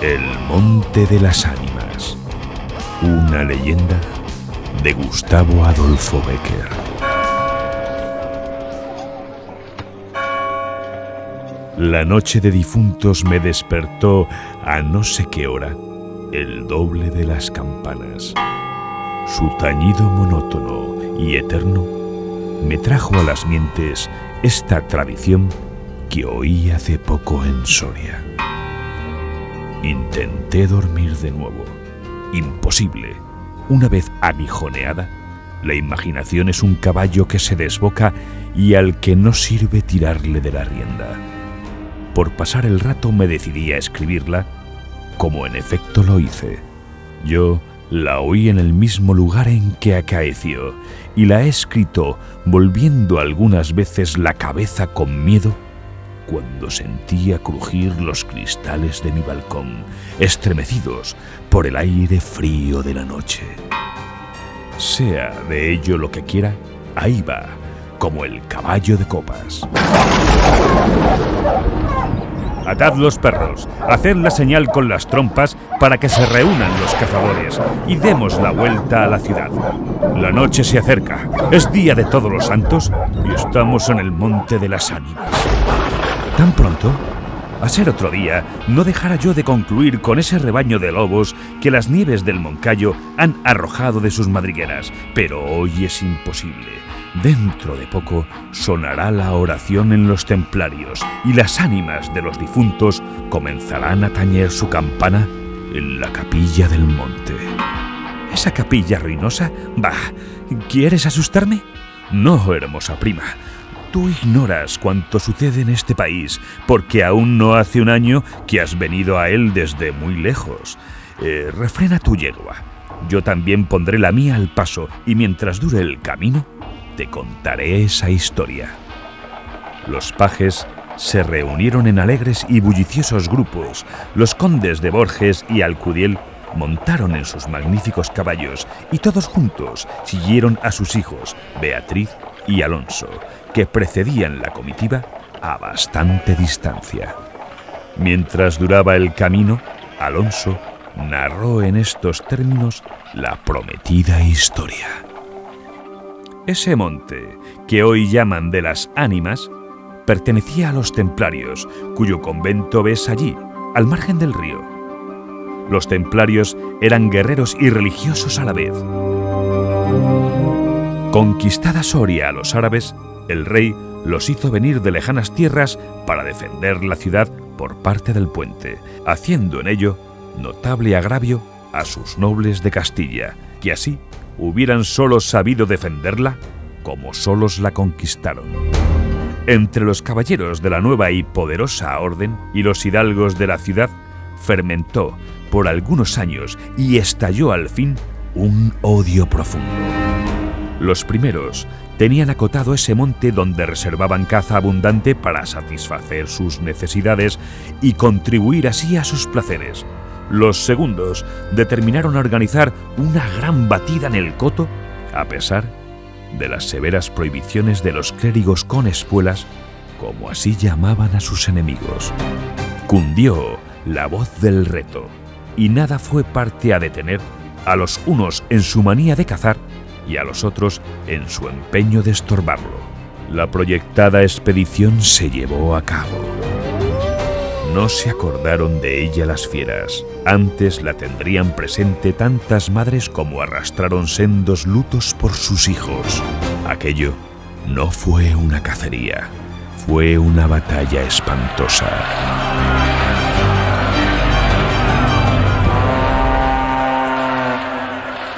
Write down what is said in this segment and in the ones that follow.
El Monte de las Ánimas. Una leyenda de Gustavo Adolfo Becker. La noche de difuntos me despertó a no sé qué hora el doble de las campanas. Su tañido monótono y eterno me trajo a las mientes esta tradición que oí hace poco en Soria. Intenté dormir de nuevo. Imposible. Una vez anijoneada, la imaginación es un caballo que se desboca y al que no sirve tirarle de la rienda. Por pasar el rato me decidí a escribirla, como en efecto lo hice. Yo la oí en el mismo lugar en que acaeció y la he escrito volviendo algunas veces la cabeza con miedo cuando sentía crujir los cristales de mi balcón, estremecidos por el aire frío de la noche. Sea de ello lo que quiera, ahí va, como el caballo de copas. Atad los perros, haced la señal con las trompas para que se reúnan los cazadores y demos la vuelta a la ciudad. La noche se acerca, es día de todos los santos y estamos en el monte de las ánimas. ¿Tan pronto? A ser otro día, no dejara yo de concluir con ese rebaño de lobos que las nieves del Moncayo han arrojado de sus madrigueras, pero hoy es imposible. Dentro de poco sonará la oración en los templarios y las ánimas de los difuntos comenzarán a tañer su campana en la capilla del monte. ¿Esa capilla ruinosa? Bah, ¿quieres asustarme? No, hermosa prima. Tú ignoras cuánto sucede en este país, porque aún no hace un año que has venido a él desde muy lejos. Eh, refrena tu yegua. Yo también pondré la mía al paso, y mientras dure el camino, te contaré esa historia. Los pajes se reunieron en alegres y bulliciosos grupos. Los condes de Borges y Alcudiel montaron en sus magníficos caballos y todos juntos siguieron a sus hijos, Beatriz y Alonso, que precedían la comitiva a bastante distancia. Mientras duraba el camino, Alonso narró en estos términos la prometida historia. Ese monte, que hoy llaman de las ánimas, pertenecía a los templarios, cuyo convento ves allí, al margen del río. Los templarios eran guerreros y religiosos a la vez. Conquistada Soria a los árabes, el rey los hizo venir de lejanas tierras para defender la ciudad por parte del puente, haciendo en ello notable agravio a sus nobles de Castilla, que así hubieran solo sabido defenderla como solos la conquistaron. Entre los caballeros de la nueva y poderosa orden y los hidalgos de la ciudad fermentó por algunos años y estalló al fin un odio profundo. Los primeros tenían acotado ese monte donde reservaban caza abundante para satisfacer sus necesidades y contribuir así a sus placeres. Los segundos determinaron organizar una gran batida en el coto, a pesar de las severas prohibiciones de los clérigos con espuelas, como así llamaban a sus enemigos. Cundió la voz del reto, y nada fue parte a detener a los unos en su manía de cazar y a los otros en su empeño de estorbarlo. La proyectada expedición se llevó a cabo. No se acordaron de ella las fieras, antes la tendrían presente tantas madres como arrastraron sendos lutos por sus hijos. Aquello no fue una cacería, fue una batalla espantosa.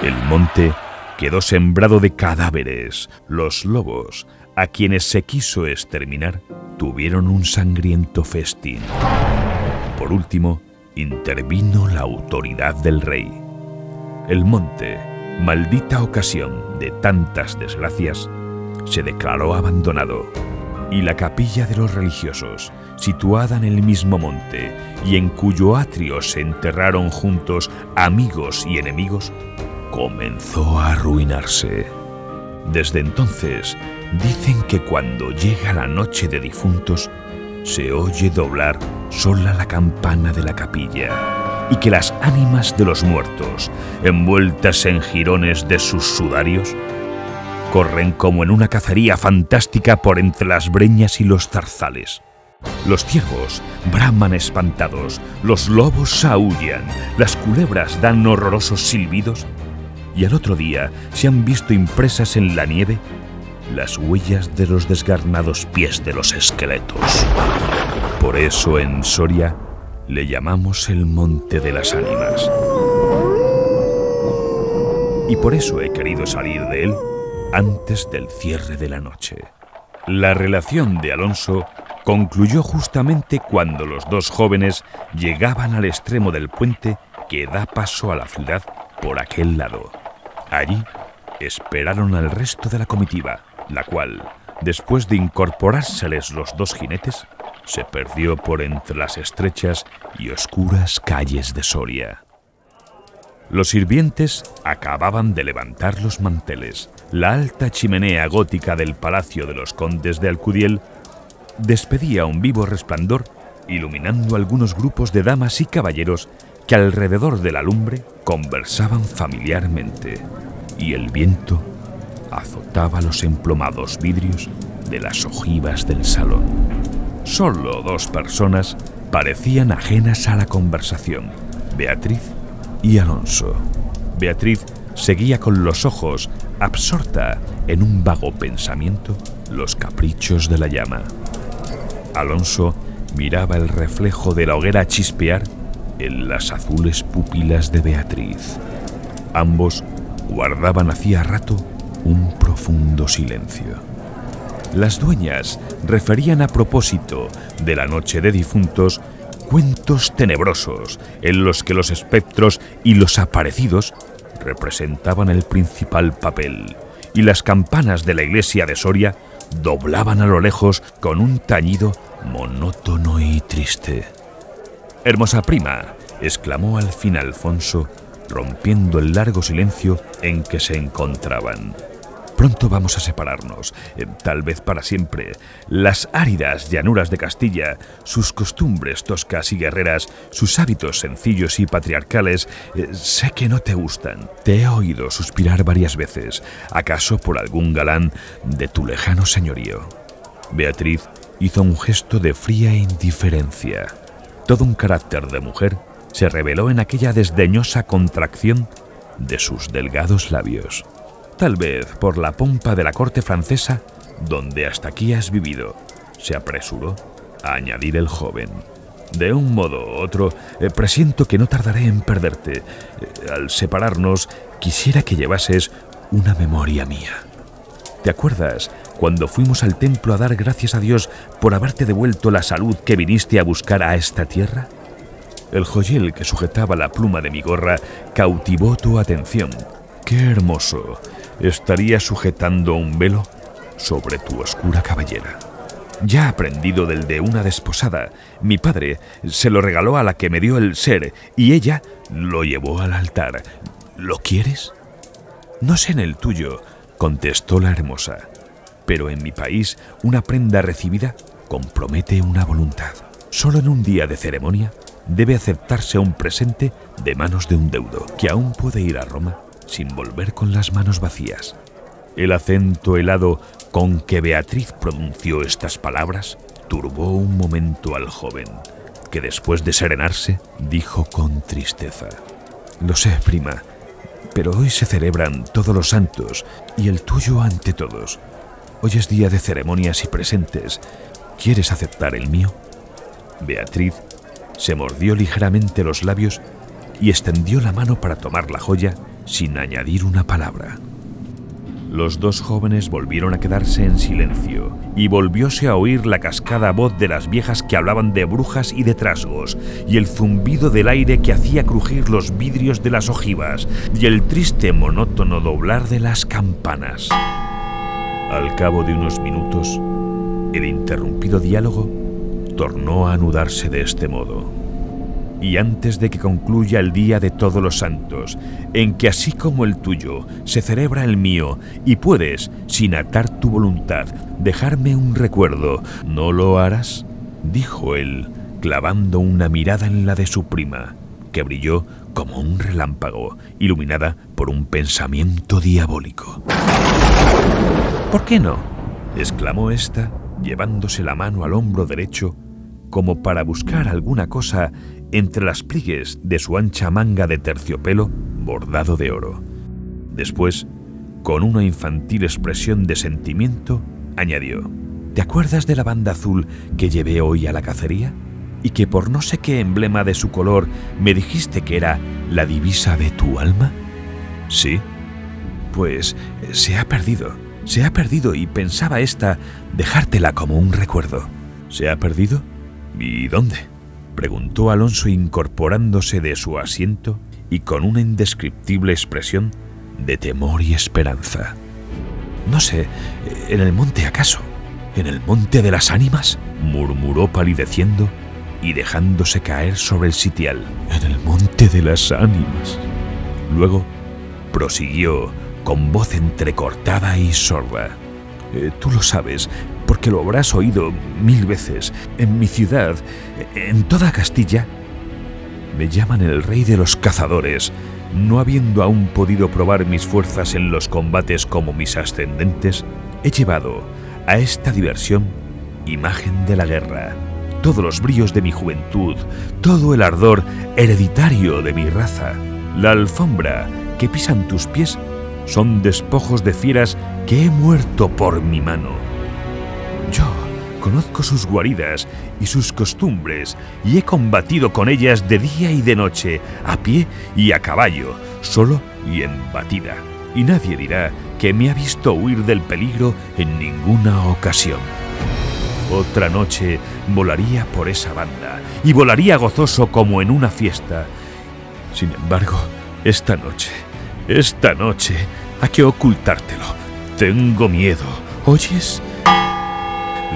El monte quedó sembrado de cadáveres. Los lobos, a quienes se quiso exterminar, tuvieron un sangriento festín. Por último, intervino la autoridad del rey. El monte, maldita ocasión de tantas desgracias, se declaró abandonado y la capilla de los religiosos, situada en el mismo monte y en cuyo atrio se enterraron juntos amigos y enemigos, comenzó a arruinarse. Desde entonces, dicen que cuando llega la noche de difuntos, se oye doblar sola la campana de la capilla. y que las ánimas de los muertos, envueltas en jirones de sus sudarios, corren como en una cacería fantástica por entre las breñas y los zarzales. Los ciervos braman espantados, los lobos aullan, las culebras dan horrorosos silbidos y al otro día se han visto impresas en la nieve las huellas de los desgarnados pies de los esqueletos. Por eso en Soria le llamamos el Monte de las Ánimas. Y por eso he querido salir de él antes del cierre de la noche. La relación de Alonso concluyó justamente cuando los dos jóvenes llegaban al extremo del puente que da paso a la ciudad por aquel lado. Allí esperaron al resto de la comitiva, la cual, después de incorporárseles los dos jinetes, se perdió por entre las estrechas y oscuras calles de Soria. Los sirvientes acababan de levantar los manteles. La alta chimenea gótica del Palacio de los Condes de Alcudiel despedía un vivo resplandor, iluminando algunos grupos de damas y caballeros que alrededor de la lumbre conversaban familiarmente, y el viento azotaba los emplomados vidrios de las ojivas del salón. Solo dos personas parecían ajenas a la conversación, Beatriz y Alonso. Beatriz seguía con los ojos, absorta en un vago pensamiento, los caprichos de la llama. Alonso miraba el reflejo de la hoguera chispear en las azules pupilas de Beatriz. Ambos guardaban hacía rato un profundo silencio. Las dueñas referían a propósito de la noche de difuntos cuentos tenebrosos en los que los espectros y los aparecidos representaban el principal papel y las campanas de la iglesia de Soria doblaban a lo lejos con un tañido monótono y triste. Hermosa prima, exclamó al fin Alfonso, rompiendo el largo silencio en que se encontraban. Pronto vamos a separarnos, eh, tal vez para siempre. Las áridas llanuras de Castilla, sus costumbres toscas y guerreras, sus hábitos sencillos y patriarcales, eh, sé que no te gustan. Te he oído suspirar varias veces, acaso por algún galán de tu lejano señorío. Beatriz hizo un gesto de fría indiferencia. Todo un carácter de mujer se reveló en aquella desdeñosa contracción de sus delgados labios tal vez por la pompa de la corte francesa, donde hasta aquí has vivido, se apresuró a añadir el joven. De un modo u otro, eh, presiento que no tardaré en perderte. Eh, al separarnos, quisiera que llevases una memoria mía. ¿Te acuerdas cuando fuimos al templo a dar gracias a Dios por haberte devuelto la salud que viniste a buscar a esta tierra? El joyel que sujetaba la pluma de mi gorra cautivó tu atención. ¡Qué hermoso! estaría sujetando un velo sobre tu oscura cabellera. Ya aprendido del de una desposada, mi padre se lo regaló a la que me dio el ser y ella lo llevó al altar. ¿Lo quieres? No sé en el tuyo, contestó la hermosa, pero en mi país una prenda recibida compromete una voluntad. Solo en un día de ceremonia debe aceptarse un presente de manos de un deudo que aún puede ir a Roma sin volver con las manos vacías. El acento helado con que Beatriz pronunció estas palabras turbó un momento al joven, que después de serenarse dijo con tristeza, Lo sé, prima, pero hoy se celebran todos los santos y el tuyo ante todos. Hoy es día de ceremonias y presentes. ¿Quieres aceptar el mío? Beatriz se mordió ligeramente los labios y extendió la mano para tomar la joya sin añadir una palabra. Los dos jóvenes volvieron a quedarse en silencio y volvióse a oír la cascada voz de las viejas que hablaban de brujas y de trasgos, y el zumbido del aire que hacía crujir los vidrios de las ojivas, y el triste monótono doblar de las campanas. Al cabo de unos minutos, el interrumpido diálogo tornó a anudarse de este modo y antes de que concluya el Día de Todos los Santos, en que así como el tuyo se celebra el mío, y puedes, sin atar tu voluntad, dejarme un recuerdo, ¿no lo harás? dijo él, clavando una mirada en la de su prima, que brilló como un relámpago, iluminada por un pensamiento diabólico. ¿Por qué no? exclamó ésta, llevándose la mano al hombro derecho, como para buscar alguna cosa entre las pliegues de su ancha manga de terciopelo bordado de oro. Después, con una infantil expresión de sentimiento, añadió, ¿Te acuerdas de la banda azul que llevé hoy a la cacería? Y que por no sé qué emblema de su color me dijiste que era la divisa de tu alma? Sí. Pues se ha perdido, se ha perdido y pensaba esta dejártela como un recuerdo. ¿Se ha perdido? ¿Y dónde? preguntó Alonso incorporándose de su asiento y con una indescriptible expresión de temor y esperanza. No sé, ¿en el monte acaso? ¿En el monte de las ánimas? murmuró palideciendo y dejándose caer sobre el sitial. En el monte de las ánimas. Luego prosiguió con voz entrecortada y sorda. Eh, tú lo sabes, porque lo habrás oído mil veces. En mi ciudad, en toda Castilla, me llaman el rey de los cazadores, no habiendo aún podido probar mis fuerzas en los combates como mis ascendentes, he llevado a esta diversión imagen de la guerra, todos los brillos de mi juventud, todo el ardor hereditario de mi raza, la alfombra que pisan tus pies son despojos de fieras que he muerto por mi mano. Yo conozco sus guaridas y sus costumbres y he combatido con ellas de día y de noche, a pie y a caballo, solo y en batida. Y nadie dirá que me ha visto huir del peligro en ninguna ocasión. Otra noche volaría por esa banda y volaría gozoso como en una fiesta. Sin embargo, esta noche, esta noche, hay que ocultártelo. Tengo miedo. ¿Oyes?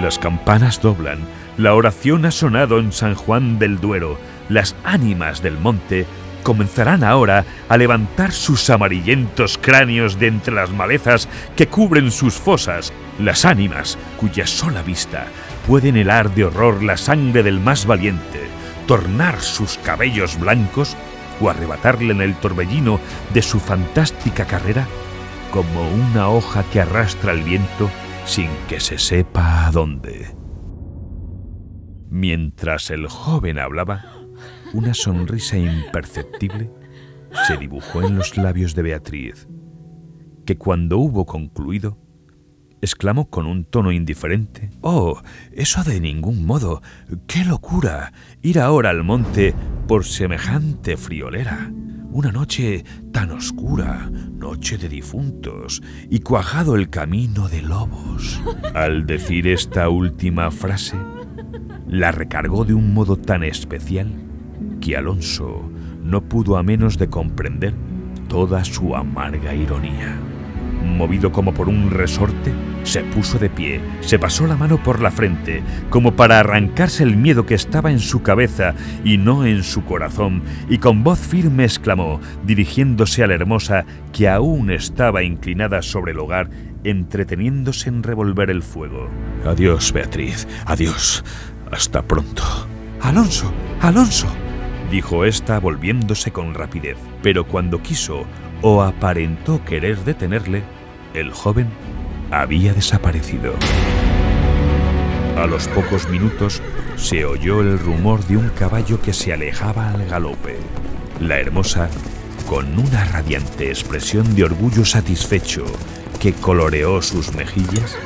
Las campanas doblan, la oración ha sonado en San Juan del Duero, las ánimas del monte comenzarán ahora a levantar sus amarillentos cráneos de entre las malezas que cubren sus fosas, las ánimas cuya sola vista pueden helar de horror la sangre del más valiente, tornar sus cabellos blancos o arrebatarle en el torbellino de su fantástica carrera como una hoja que arrastra el viento sin que se sepa a dónde. Mientras el joven hablaba, una sonrisa imperceptible se dibujó en los labios de Beatriz, que cuando hubo concluido, exclamó con un tono indiferente, Oh, eso de ningún modo. ¡Qué locura! Ir ahora al monte por semejante friolera una noche tan oscura, noche de difuntos, y cuajado el camino de lobos. Al decir esta última frase, la recargó de un modo tan especial que Alonso no pudo a menos de comprender toda su amarga ironía movido como por un resorte, se puso de pie, se pasó la mano por la frente, como para arrancarse el miedo que estaba en su cabeza y no en su corazón, y con voz firme exclamó, dirigiéndose a la hermosa que aún estaba inclinada sobre el hogar, entreteniéndose en revolver el fuego. Adiós, Beatriz, adiós. Hasta pronto. Alonso, Alonso, dijo ésta volviéndose con rapidez, pero cuando quiso o aparentó querer detenerle, el joven había desaparecido. A los pocos minutos se oyó el rumor de un caballo que se alejaba al galope. La hermosa, con una radiante expresión de orgullo satisfecho que coloreó sus mejillas,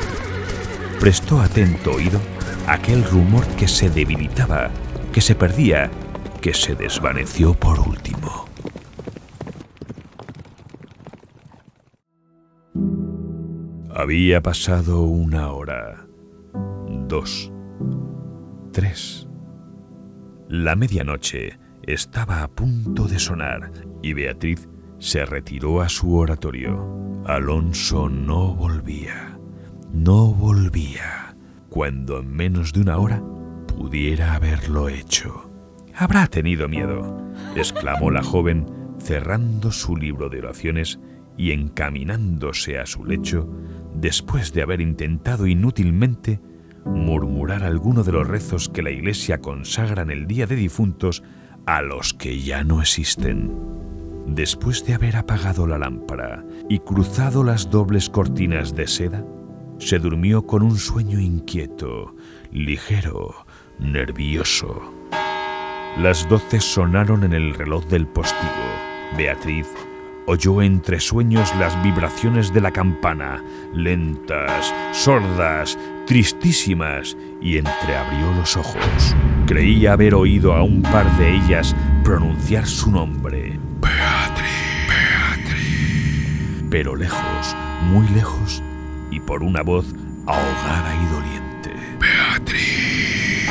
prestó atento oído a aquel rumor que se debilitaba, que se perdía, que se desvaneció por último. Había pasado una hora, dos, tres. La medianoche estaba a punto de sonar y Beatriz se retiró a su oratorio. Alonso no volvía, no volvía, cuando en menos de una hora pudiera haberlo hecho. Habrá tenido miedo, exclamó la joven, cerrando su libro de oraciones y encaminándose a su lecho después de haber intentado inútilmente murmurar alguno de los rezos que la Iglesia consagra en el Día de Difuntos a los que ya no existen. Después de haber apagado la lámpara y cruzado las dobles cortinas de seda, se durmió con un sueño inquieto, ligero, nervioso. Las doce sonaron en el reloj del postigo. Beatriz oyó entre sueños las vibraciones de la campana, lentas, sordas, tristísimas, y entreabrió los ojos. Creía haber oído a un par de ellas pronunciar su nombre. Beatriz, Beatriz. Pero lejos, muy lejos, y por una voz ahogada y doliente. Beatriz.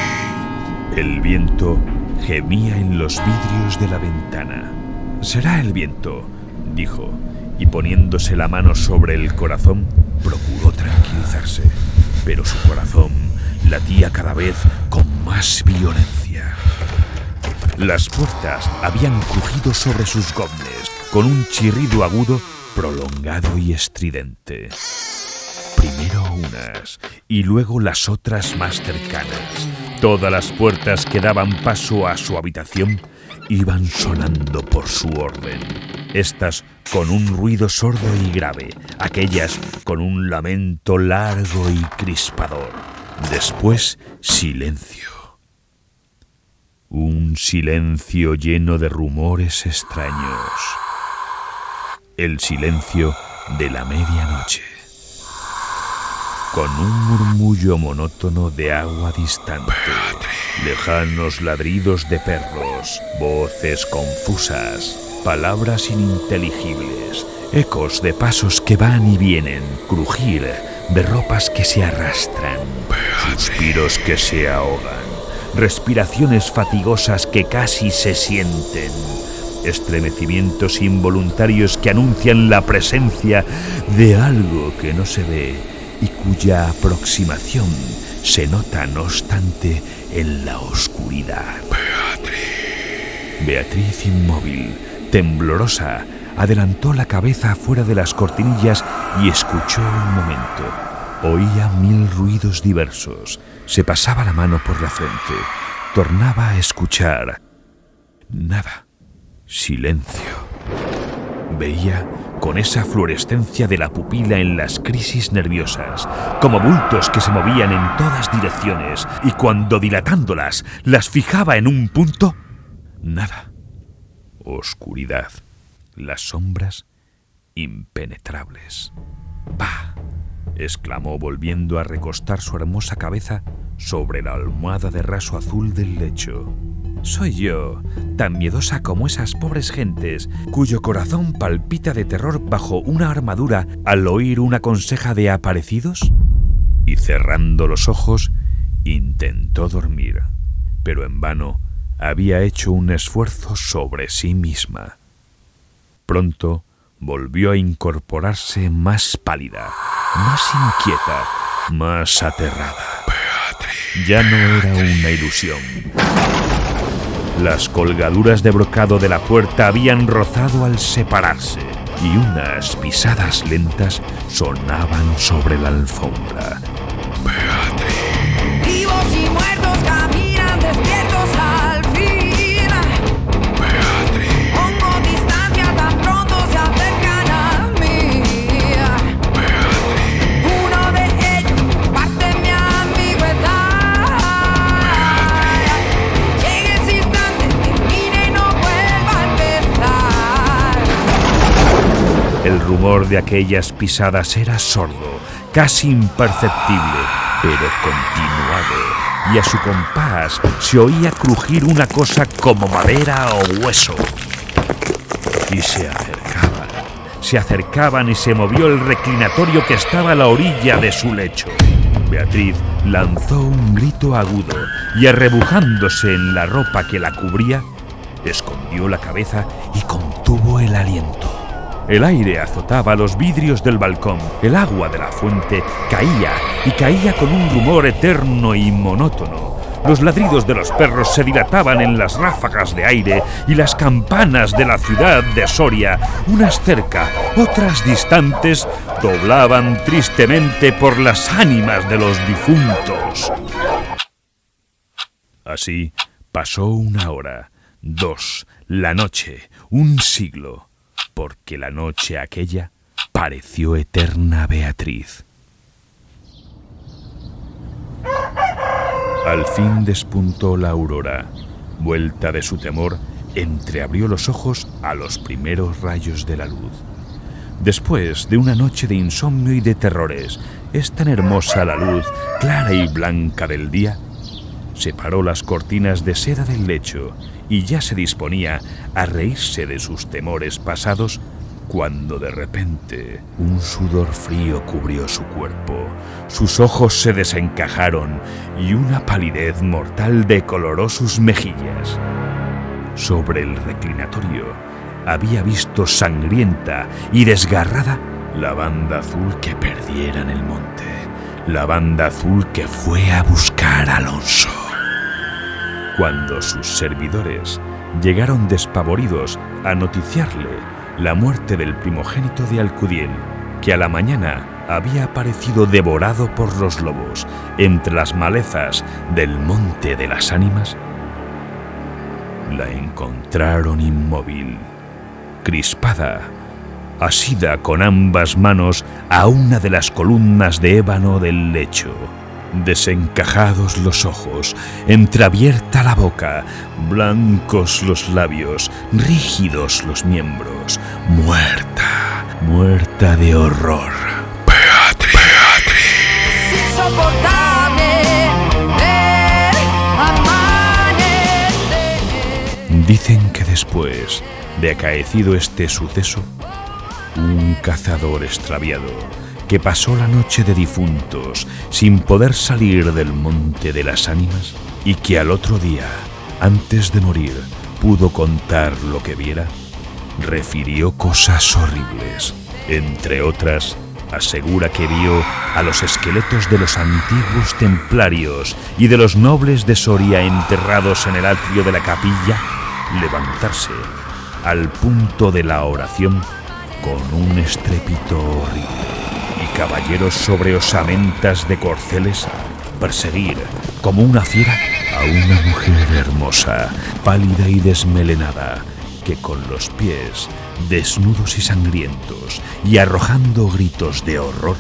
El viento gemía en los vidrios de la ventana. Será el viento, dijo, y poniéndose la mano sobre el corazón, procuró tranquilizarse. Pero su corazón latía cada vez con más violencia. Las puertas habían crujido sobre sus gobles con un chirrido agudo, prolongado y estridente. Primero unas y luego las otras más cercanas. Todas las puertas que daban paso a su habitación iban sonando por su orden. Estas con un ruido sordo y grave, aquellas con un lamento largo y crispador. Después, silencio. Un silencio lleno de rumores extraños. El silencio de la medianoche. Con un murmullo monótono de agua distante. Lejanos ladridos de perros, voces confusas, palabras ininteligibles, ecos de pasos que van y vienen, crujir de ropas que se arrastran, suspiros que se ahogan, respiraciones fatigosas que casi se sienten, estremecimientos involuntarios que anuncian la presencia de algo que no se ve y cuya aproximación se nota no obstante en la oscuridad. Beatriz. Beatriz inmóvil, temblorosa, adelantó la cabeza fuera de las cortinillas y escuchó un momento. Oía mil ruidos diversos. Se pasaba la mano por la frente. Tornaba a escuchar. Nada. Silencio. Veía con esa fluorescencia de la pupila en las crisis nerviosas, como bultos que se movían en todas direcciones, y cuando dilatándolas las fijaba en un punto, nada. Oscuridad. Las sombras impenetrables. ¡Bah! exclamó volviendo a recostar su hermosa cabeza sobre la almohada de raso azul del lecho. ¿Soy yo, tan miedosa como esas pobres gentes, cuyo corazón palpita de terror bajo una armadura al oír una conseja de aparecidos? Y cerrando los ojos, intentó dormir, pero en vano había hecho un esfuerzo sobre sí misma. Pronto volvió a incorporarse más pálida, más inquieta, más aterrada. Ya no era una ilusión. Las colgaduras de brocado de la puerta habían rozado al separarse y unas pisadas lentas sonaban sobre la alfombra. Beatriz. Rumor de aquellas pisadas era sordo, casi imperceptible, pero continuado, y a su compás se oía crujir una cosa como madera o hueso. Y se acercaban, se acercaban y se movió el reclinatorio que estaba a la orilla de su lecho. Beatriz lanzó un grito agudo y arrebujándose en la ropa que la cubría, escondió la cabeza y contuvo el aliento. El aire azotaba los vidrios del balcón, el agua de la fuente caía y caía con un rumor eterno y monótono. Los ladridos de los perros se dilataban en las ráfagas de aire y las campanas de la ciudad de Soria, unas cerca, otras distantes, doblaban tristemente por las ánimas de los difuntos. Así pasó una hora, dos, la noche, un siglo, porque la noche aquella pareció eterna Beatriz. Al fin despuntó la aurora. Vuelta de su temor, entreabrió los ojos a los primeros rayos de la luz. Después de una noche de insomnio y de terrores, es tan hermosa la luz, clara y blanca del día, separó las cortinas de seda del lecho y ya se disponía a reírse de sus temores pasados cuando de repente un sudor frío cubrió su cuerpo, sus ojos se desencajaron y una palidez mortal decoloró sus mejillas. Sobre el reclinatorio había visto sangrienta y desgarrada la banda azul que perdiera en el monte, la banda azul que fue a buscar a Alonso. Cuando sus servidores llegaron despavoridos a noticiarle la muerte del primogénito de Alcudiel, que a la mañana había aparecido devorado por los lobos entre las malezas del Monte de las Ánimas, la encontraron inmóvil, crispada, asida con ambas manos a una de las columnas de ébano del lecho. Desencajados los ojos, entreabierta la boca, blancos los labios, rígidos los miembros, muerta, muerta de horror. Beatriz. Dicen que después de acaecido este suceso, un cazador extraviado que pasó la noche de difuntos sin poder salir del monte de las ánimas y que al otro día, antes de morir, pudo contar lo que viera, refirió cosas horribles. Entre otras, asegura que vio a los esqueletos de los antiguos templarios y de los nobles de Soria enterrados en el atrio de la capilla levantarse al punto de la oración con un estrépito horrible caballeros sobre osamentas de corceles perseguir como una fiera a una mujer hermosa, pálida y desmelenada, que con los pies desnudos y sangrientos y arrojando gritos de horror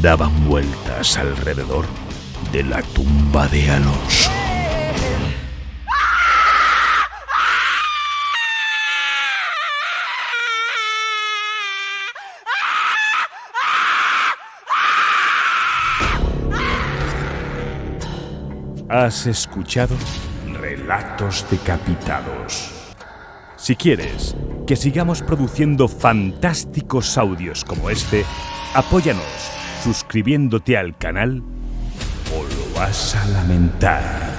daban vueltas alrededor de la tumba de Alonso. Has escuchado Relatos Decapitados. Si quieres que sigamos produciendo fantásticos audios como este, apóyanos suscribiéndote al canal o lo vas a lamentar.